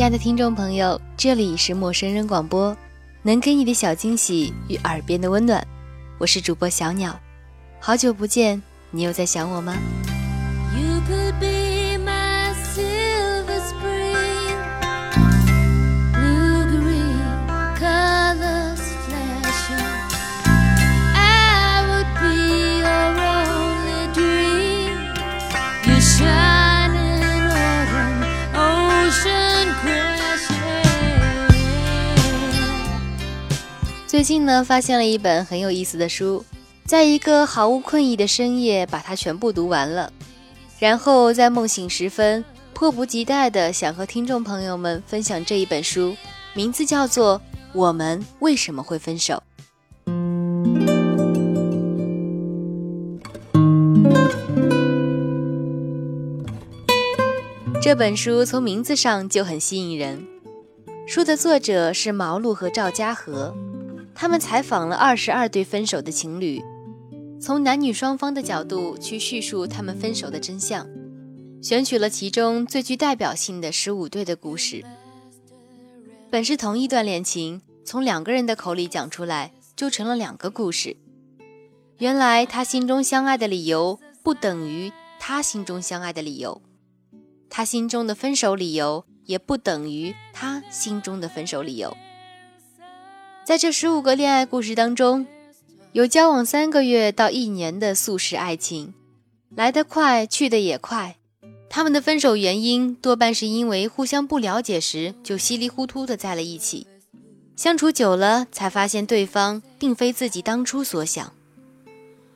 亲爱的听众朋友，这里是陌生人广播，能给你的小惊喜与耳边的温暖，我是主播小鸟，好久不见，你又在想我吗？最近呢，发现了一本很有意思的书，在一个毫无困意的深夜，把它全部读完了，然后在梦醒时分，迫不及待的想和听众朋友们分享这一本书，名字叫做《我们为什么会分手》。这本书从名字上就很吸引人，书的作者是毛路和赵家和。他们采访了二十二对分手的情侣，从男女双方的角度去叙述他们分手的真相，选取了其中最具代表性的十五对的故事。本是同一段恋情，从两个人的口里讲出来，就成了两个故事。原来他心中相爱的理由，不等于他心中相爱的理由；他心中的分手理由，也不等于他心中的分手理由。在这十五个恋爱故事当中，有交往三个月到一年的速食爱情，来得快，去得也快。他们的分手原因多半是因为互相不了解时就稀里糊涂的在了一起，相处久了才发现对方并非自己当初所想。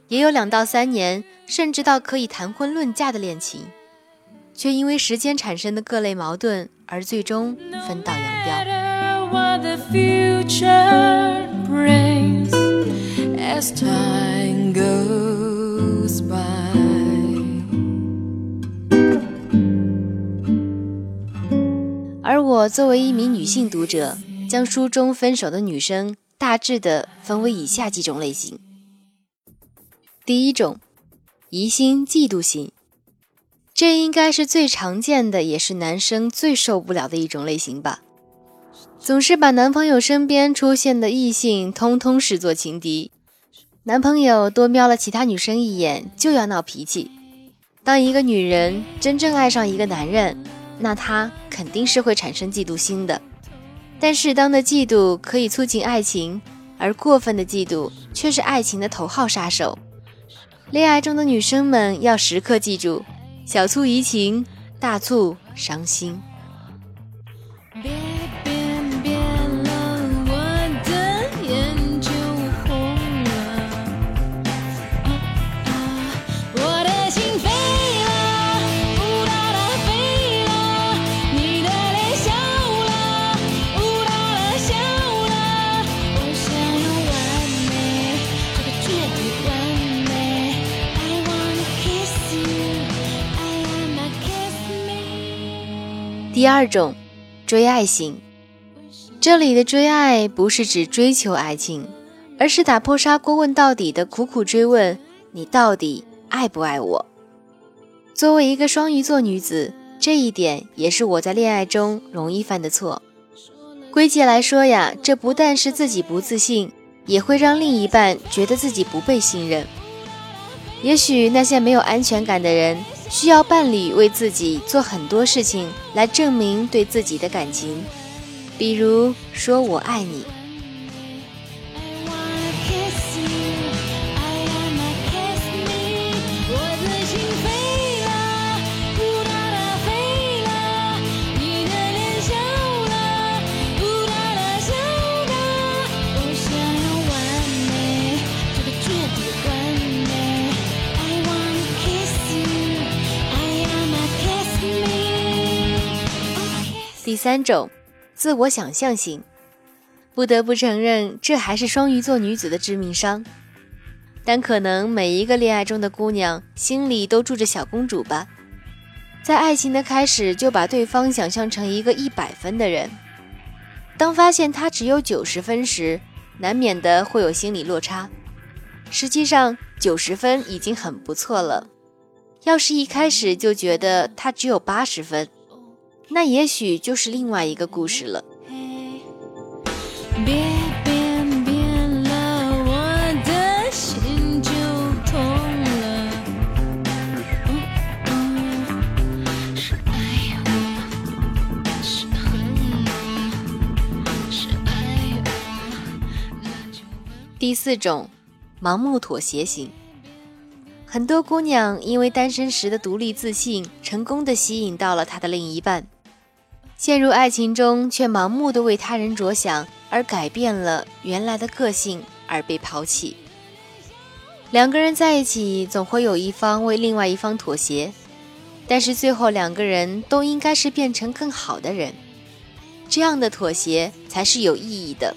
也有两到三年，甚至到可以谈婚论嫁的恋情，却因为时间产生的各类矛盾而最终分道扬镳。The future brings as time goes by 而我作为一名女性读者，将书中分手的女生大致的分为以下几种类型。第一种，疑心嫉妒型，这应该是最常见的，也是男生最受不了的一种类型吧。总是把男朋友身边出现的异性通通视作情敌，男朋友多瞄了其他女生一眼就要闹脾气。当一个女人真正爱上一个男人，那她肯定是会产生嫉妒心的。但适当的嫉妒可以促进爱情，而过分的嫉妒却是爱情的头号杀手。恋爱中的女生们要时刻记住：小醋怡情，大醋伤心。第二种，追爱型。这里的追爱不是指追求爱情，而是打破砂锅问到底的苦苦追问：你到底爱不爱我？作为一个双鱼座女子，这一点也是我在恋爱中容易犯的错。归结来说呀，这不但是自己不自信，也会让另一半觉得自己不被信任。也许那些没有安全感的人。需要伴侣为自己做很多事情来证明对自己的感情，比如说我爱你。第三种，自我想象型，不得不承认，这还是双鱼座女子的致命伤。但可能每一个恋爱中的姑娘心里都住着小公主吧，在爱情的开始就把对方想象成一个一百分的人，当发现他只有九十分时，难免的会有心理落差。实际上，九十分已经很不错了，要是一开始就觉得他只有八十分。那也许就是另外一个故事了。第四种，盲目妥协型。很多姑娘因为单身时的独立自信，成功的吸引到了她的另一半，陷入爱情中却盲目的为他人着想，而改变了原来的个性而被抛弃。两个人在一起，总会有一方为另外一方妥协，但是最后两个人都应该是变成更好的人，这样的妥协才是有意义的。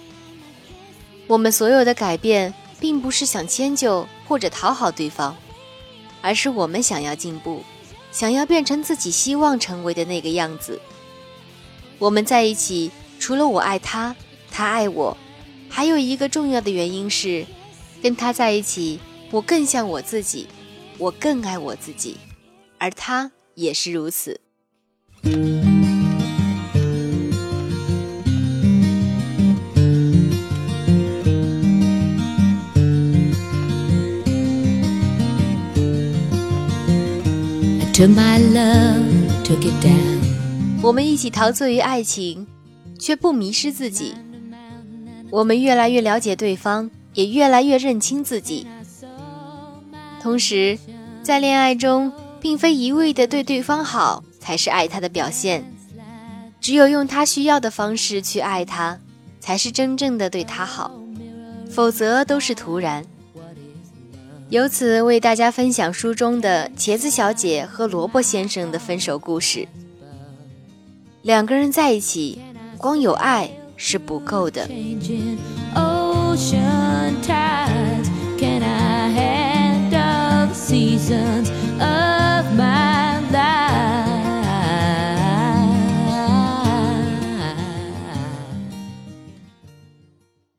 我们所有的改变，并不是想迁就或者讨好对方，而是我们想要进步，想要变成自己希望成为的那个样子。我们在一起，除了我爱他，他爱我，还有一个重要的原因是，跟他在一起，我更像我自己，我更爱我自己，而他也是如此。我们一起陶醉于爱情，却不迷失自己。我们越来越了解对方，也越来越认清自己。同时，在恋爱中，并非一味的对对方好才是爱他的表现，只有用他需要的方式去爱他，才是真正的对他好，否则都是徒然。由此为大家分享书中的茄子小姐和萝卜先生的分手故事。两个人在一起，光有爱是不够的。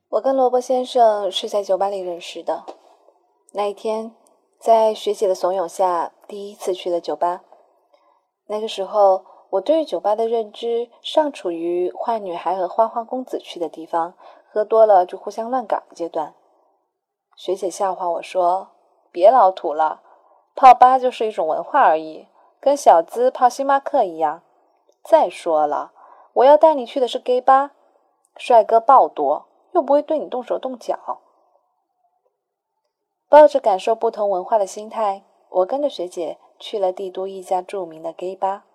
我跟萝卜先生是在酒吧里认识的。那一天，在学姐的怂恿下，第一次去了酒吧。那个时候，我对酒吧的认知尚处于坏女孩和花花公子去的地方，喝多了就互相乱搞的阶段。学姐笑话我说：“别老土了，泡吧就是一种文化而已，跟小资泡星巴克一样。再说了，我要带你去的是 gay 吧，帅哥爆多，又不会对你动手动脚。”抱着感受不同文化的心态，我跟着学姐去了帝都一家著名的 gay 吧。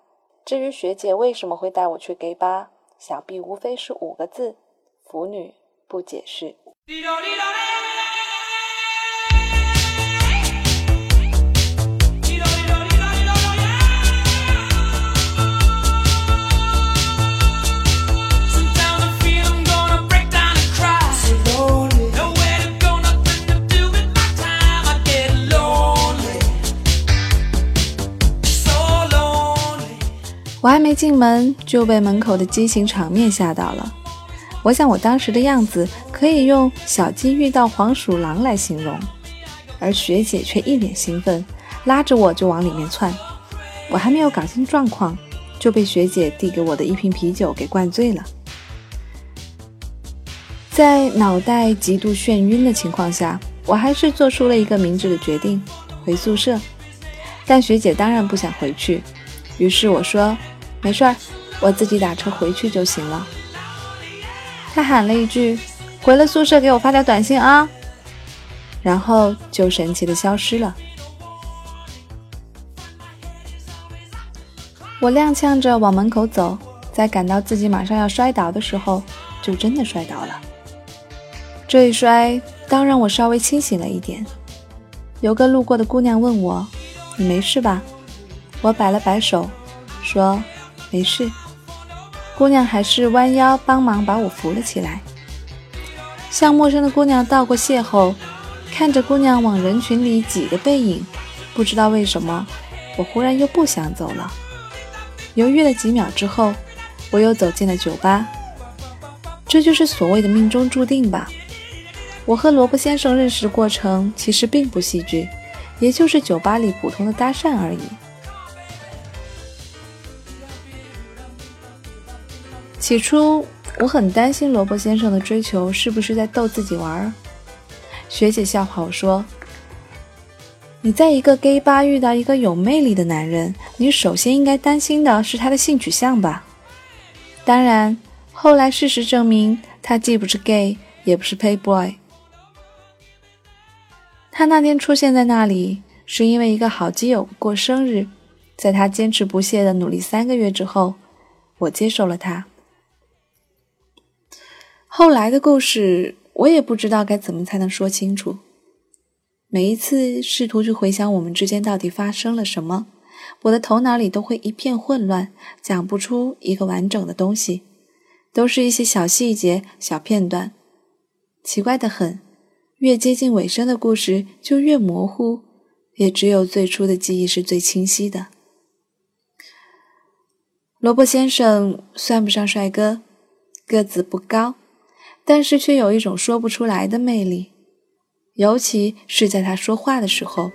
至于学姐为什么会带我去 gay 吧，想必无非是五个字：腐女不解释。进门就被门口的激情场面吓到了。我想我当时的样子可以用“小鸡遇到黄鼠狼”来形容，而学姐却一脸兴奋，拉着我就往里面窜。我还没有搞清状况，就被学姐递给我的一瓶啤酒给灌醉了。在脑袋极度眩晕的情况下，我还是做出了一个明智的决定，回宿舍。但学姐当然不想回去，于是我说。没事儿，我自己打车回去就行了。他喊了一句：“回了宿舍给我发条短信啊！”然后就神奇的消失了。我踉跄着往门口走，在感到自己马上要摔倒的时候，就真的摔倒了。这一摔，当让我稍微清醒了一点。有个路过的姑娘问我：“你没事吧？”我摆了摆手，说。没事，姑娘还是弯腰帮忙把我扶了起来。向陌生的姑娘道过谢后，看着姑娘往人群里挤的背影，不知道为什么，我忽然又不想走了。犹豫了几秒之后，我又走进了酒吧。这就是所谓的命中注定吧。我和萝卜先生认识的过程其实并不戏剧，也就是酒吧里普通的搭讪而已。起初我很担心萝卜先生的追求是不是在逗自己玩儿。学姐笑话我说：“你在一个 gay 吧遇到一个有魅力的男人，你首先应该担心的是他的性取向吧？”当然，后来事实证明，他既不是 gay，也不是 pay boy。他那天出现在那里，是因为一个好基友过生日，在他坚持不懈的努力三个月之后，我接受了他。后来的故事，我也不知道该怎么才能说清楚。每一次试图去回想我们之间到底发生了什么，我的头脑里都会一片混乱，讲不出一个完整的东西，都是一些小细节、小片段。奇怪的很，越接近尾声的故事就越模糊，也只有最初的记忆是最清晰的。萝卜先生算不上帅哥，个子不高。但是却有一种说不出来的魅力，尤其是在他说话的时候，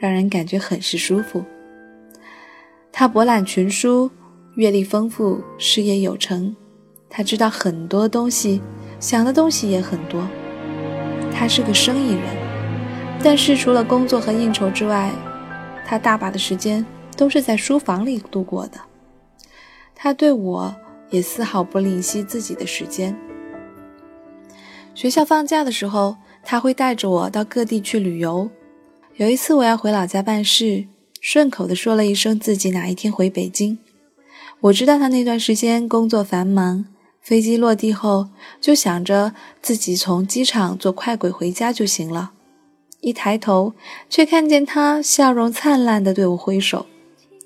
让人感觉很是舒服。他博览群书，阅历丰富，事业有成。他知道很多东西，想的东西也很多。他是个生意人，但是除了工作和应酬之外，他大把的时间都是在书房里度过的。他对我也丝毫不吝惜自己的时间。学校放假的时候，他会带着我到各地去旅游。有一次我要回老家办事，顺口的说了一声自己哪一天回北京。我知道他那段时间工作繁忙，飞机落地后就想着自己从机场坐快轨回家就行了。一抬头，却看见他笑容灿烂的对我挥手。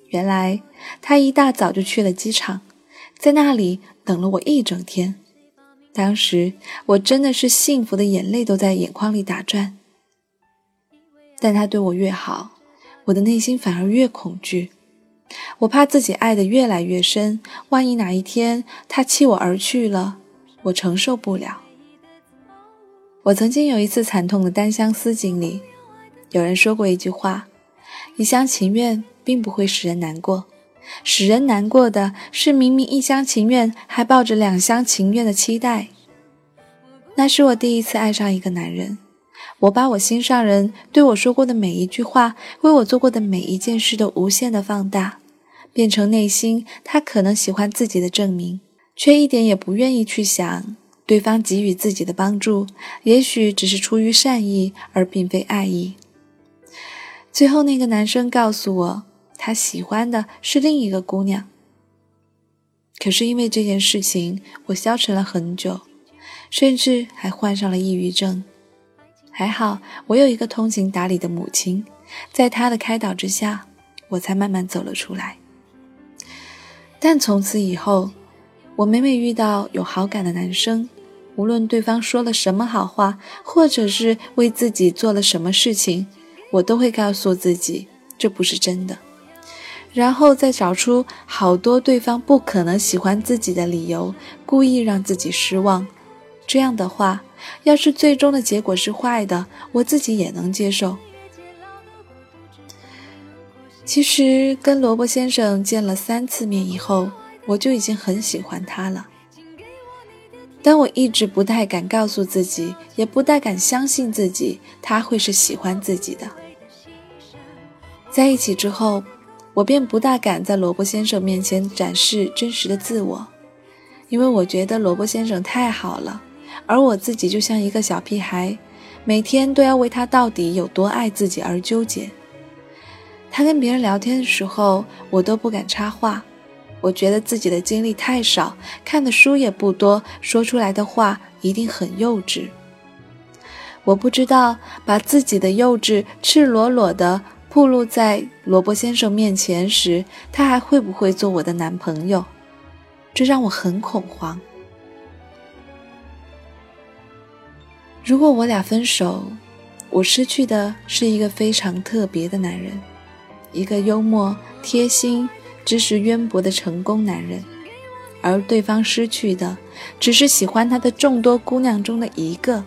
原来他一大早就去了机场，在那里等了我一整天。当时我真的是幸福的眼泪都在眼眶里打转，但他对我越好，我的内心反而越恐惧。我怕自己爱的越来越深，万一哪一天他弃我而去了，我承受不了。我曾经有一次惨痛的单相思经历，有人说过一句话：一厢情愿并不会使人难过。使人难过的是，明明一厢情愿，还抱着两厢情愿的期待。那是我第一次爱上一个男人，我把我心上人对我说过的每一句话，为我做过的每一件事都无限的放大，变成内心他可能喜欢自己的证明，却一点也不愿意去想，对方给予自己的帮助，也许只是出于善意，而并非爱意。最后，那个男生告诉我。他喜欢的是另一个姑娘，可是因为这件事情，我消沉了很久，甚至还患上了抑郁症。还好我有一个通情达理的母亲，在她的开导之下，我才慢慢走了出来。但从此以后，我每每遇到有好感的男生，无论对方说了什么好话，或者是为自己做了什么事情，我都会告诉自己，这不是真的。然后再找出好多对方不可能喜欢自己的理由，故意让自己失望。这样的话，要是最终的结果是坏的，我自己也能接受。其实跟萝卜先生见了三次面以后，我就已经很喜欢他了。但我一直不太敢告诉自己，也不太敢相信自己他会是喜欢自己的。在一起之后。我便不大敢在萝卜先生面前展示真实的自我，因为我觉得萝卜先生太好了，而我自己就像一个小屁孩，每天都要为他到底有多爱自己而纠结。他跟别人聊天的时候，我都不敢插话，我觉得自己的经历太少，看的书也不多，说出来的话一定很幼稚。我不知道把自己的幼稚赤裸裸的。暴露在萝卜先生面前时，他还会不会做我的男朋友？这让我很恐慌。如果我俩分手，我失去的是一个非常特别的男人，一个幽默、贴心、知识渊博的成功男人，而对方失去的只是喜欢他的众多姑娘中的一个。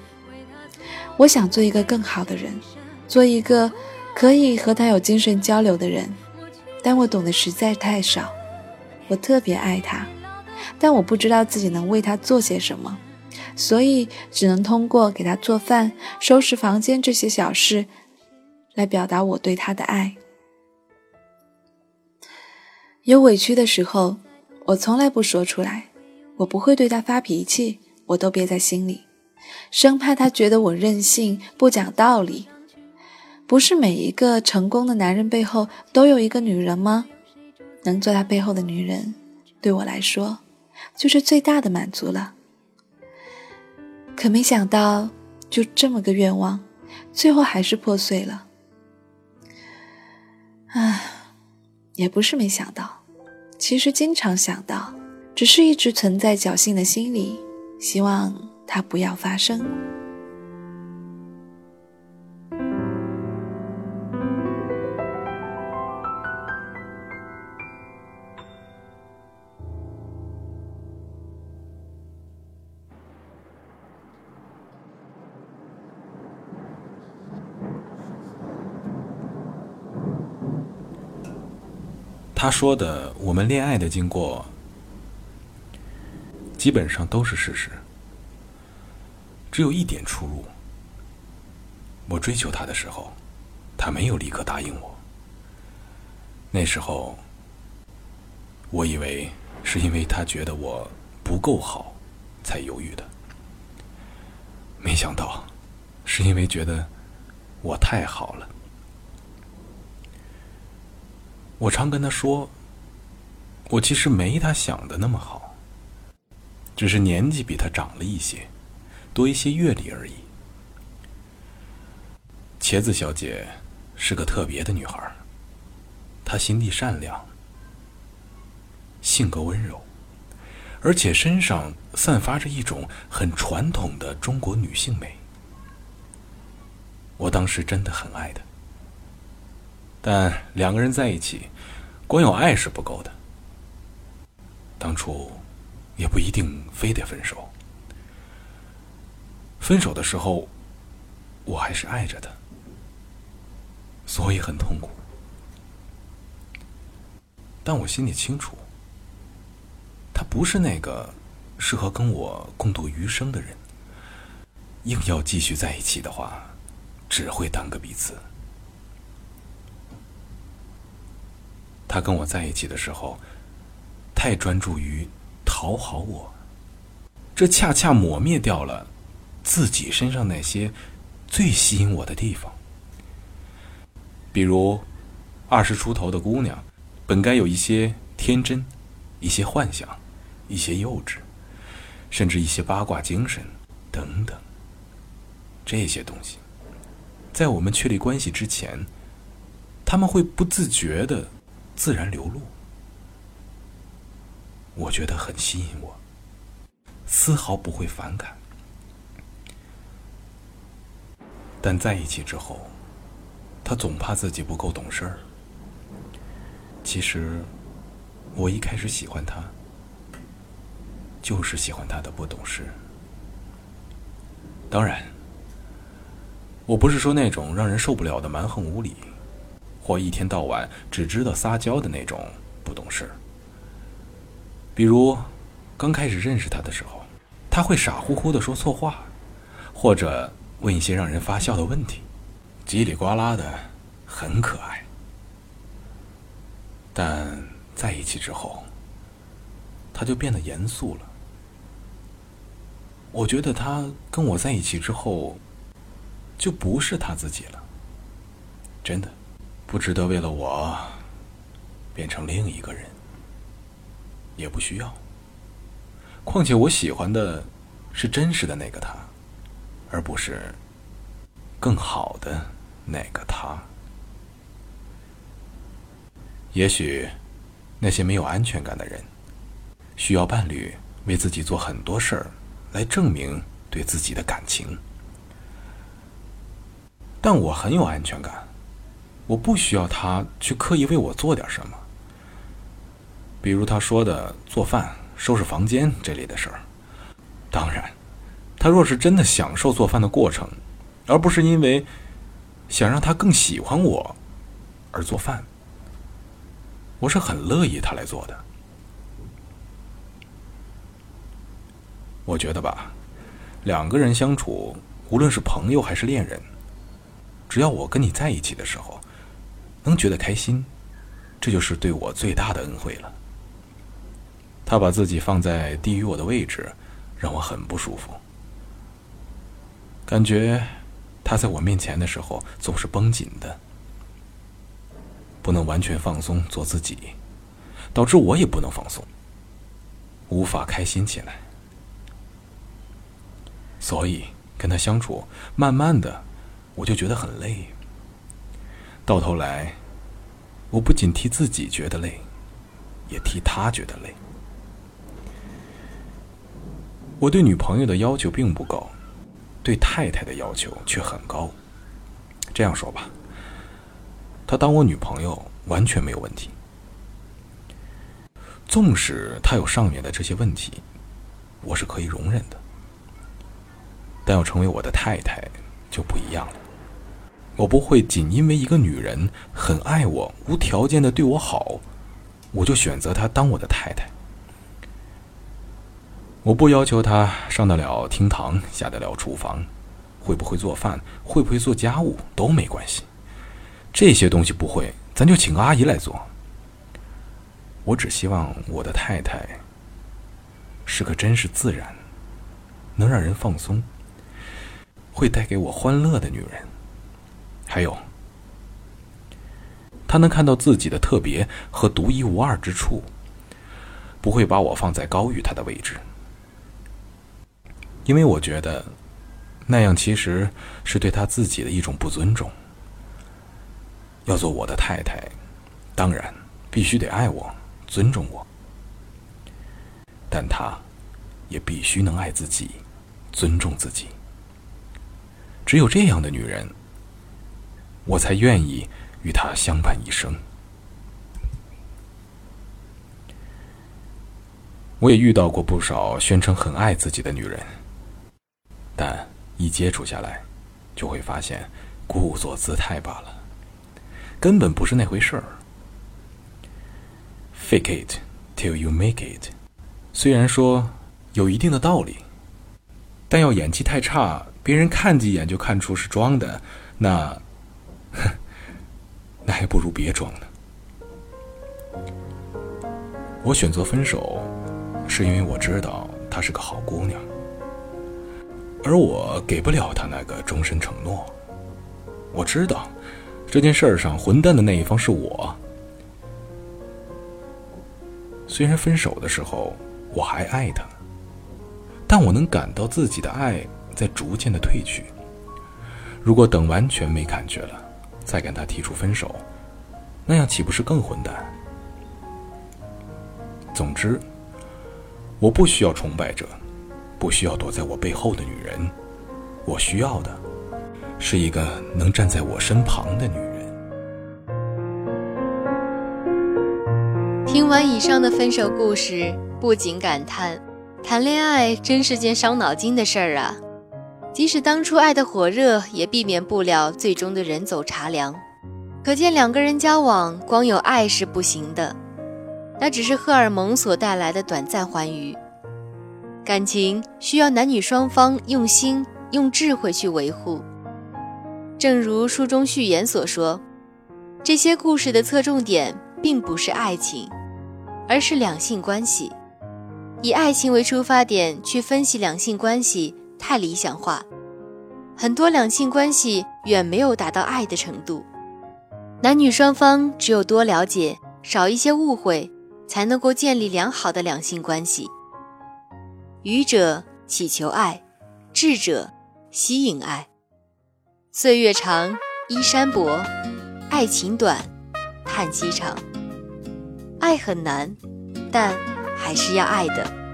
我想做一个更好的人，做一个。可以和他有精神交流的人，但我懂得实在太少。我特别爱他，但我不知道自己能为他做些什么，所以只能通过给他做饭、收拾房间这些小事，来表达我对他的爱。有委屈的时候，我从来不说出来，我不会对他发脾气，我都憋在心里，生怕他觉得我任性、不讲道理。不是每一个成功的男人背后都有一个女人吗？能做他背后的女人，对我来说就是最大的满足了。可没想到，就这么个愿望，最后还是破碎了。唉，也不是没想到，其实经常想到，只是一直存在侥幸的心理，希望它不要发生。他说的我们恋爱的经过，基本上都是事实，只有一点出入。我追求他的时候，他没有立刻答应我。那时候，我以为是因为他觉得我不够好，才犹豫的。没想到，是因为觉得我太好了。我常跟他说，我其实没他想的那么好，只是年纪比他长了一些，多一些阅历而已。茄子小姐是个特别的女孩，她心地善良，性格温柔，而且身上散发着一种很传统的中国女性美。我当时真的很爱她。但两个人在一起，光有爱是不够的。当初也不一定非得分手。分手的时候，我还是爱着的，所以很痛苦。但我心里清楚，他不是那个适合跟我共度余生的人。硬要继续在一起的话，只会耽搁彼此。他跟我在一起的时候，太专注于讨好我，这恰恰抹灭掉了自己身上那些最吸引我的地方。比如，二十出头的姑娘，本该有一些天真，一些幻想，一些幼稚，甚至一些八卦精神等等。这些东西，在我们确立关系之前，他们会不自觉的。自然流露，我觉得很吸引我，丝毫不会反感。但在一起之后，他总怕自己不够懂事儿。其实，我一开始喜欢他，就是喜欢他的不懂事。当然，我不是说那种让人受不了的蛮横无理。或一天到晚只知道撒娇的那种不懂事。比如，刚开始认识他的时候，他会傻乎乎的说错话，或者问一些让人发笑的问题，叽里呱啦的，很可爱。但在一起之后，他就变得严肃了。我觉得他跟我在一起之后，就不是他自己了，真的。不值得为了我变成另一个人，也不需要。况且我喜欢的是真实的那个他，而不是更好的那个他。也许那些没有安全感的人，需要伴侣为自己做很多事儿来证明对自己的感情，但我很有安全感。我不需要他去刻意为我做点什么，比如他说的做饭、收拾房间这类的事儿。当然，他若是真的享受做饭的过程，而不是因为想让他更喜欢我而做饭，我是很乐意他来做的。我觉得吧，两个人相处，无论是朋友还是恋人，只要我跟你在一起的时候，能觉得开心，这就是对我最大的恩惠了。他把自己放在低于我的位置，让我很不舒服。感觉他在我面前的时候总是绷紧的，不能完全放松做自己，导致我也不能放松，无法开心起来。所以跟他相处，慢慢的我就觉得很累。到头来，我不仅替自己觉得累，也替他觉得累。我对女朋友的要求并不高，对太太的要求却很高。这样说吧，她当我女朋友完全没有问题。纵使她有上面的这些问题，我是可以容忍的。但要成为我的太太就不一样了。我不会仅因为一个女人很爱我，无条件的对我好，我就选择她当我的太太。我不要求她上得了厅堂，下得了厨房，会不会做饭，会不会做家务都没关系。这些东西不会，咱就请个阿姨来做。我只希望我的太太是个真实自然，能让人放松。会带给我欢乐的女人，还有，她能看到自己的特别和独一无二之处，不会把我放在高于她的位置，因为我觉得那样其实是对她自己的一种不尊重。要做我的太太，当然必须得爱我、尊重我，但她也必须能爱自己、尊重自己。只有这样的女人，我才愿意与她相伴一生。我也遇到过不少宣称很爱自己的女人，但一接触下来，就会发现故作姿态罢了，根本不是那回事儿。Fake it till you make it，虽然说有一定的道理，但要演技太差。别人看几眼就看出是装的，那，哼 那还不如别装呢。我选择分手，是因为我知道她是个好姑娘，而我给不了她那个终身承诺。我知道这件事上混蛋的那一方是我。虽然分手的时候我还爱她，但我能感到自己的爱。在逐渐的褪去。如果等完全没感觉了，再跟他提出分手，那样岂不是更混蛋？总之，我不需要崇拜者，不需要躲在我背后的女人，我需要的，是一个能站在我身旁的女人。听完以上的分手故事，不禁感叹：谈恋爱真是件伤脑筋的事儿啊！即使当初爱的火热，也避免不了最终的人走茶凉。可见两个人交往，光有爱是不行的，那只是荷尔蒙所带来的短暂欢愉。感情需要男女双方用心、用智慧去维护。正如书中序言所说，这些故事的侧重点并不是爱情，而是两性关系。以爱情为出发点去分析两性关系。太理想化，很多两性关系远没有达到爱的程度。男女双方只有多了解，少一些误会，才能够建立良好的两性关系。愚者祈求爱，智者吸引爱。岁月长，衣衫薄；爱情短，叹息长。爱很难，但还是要爱的。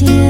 天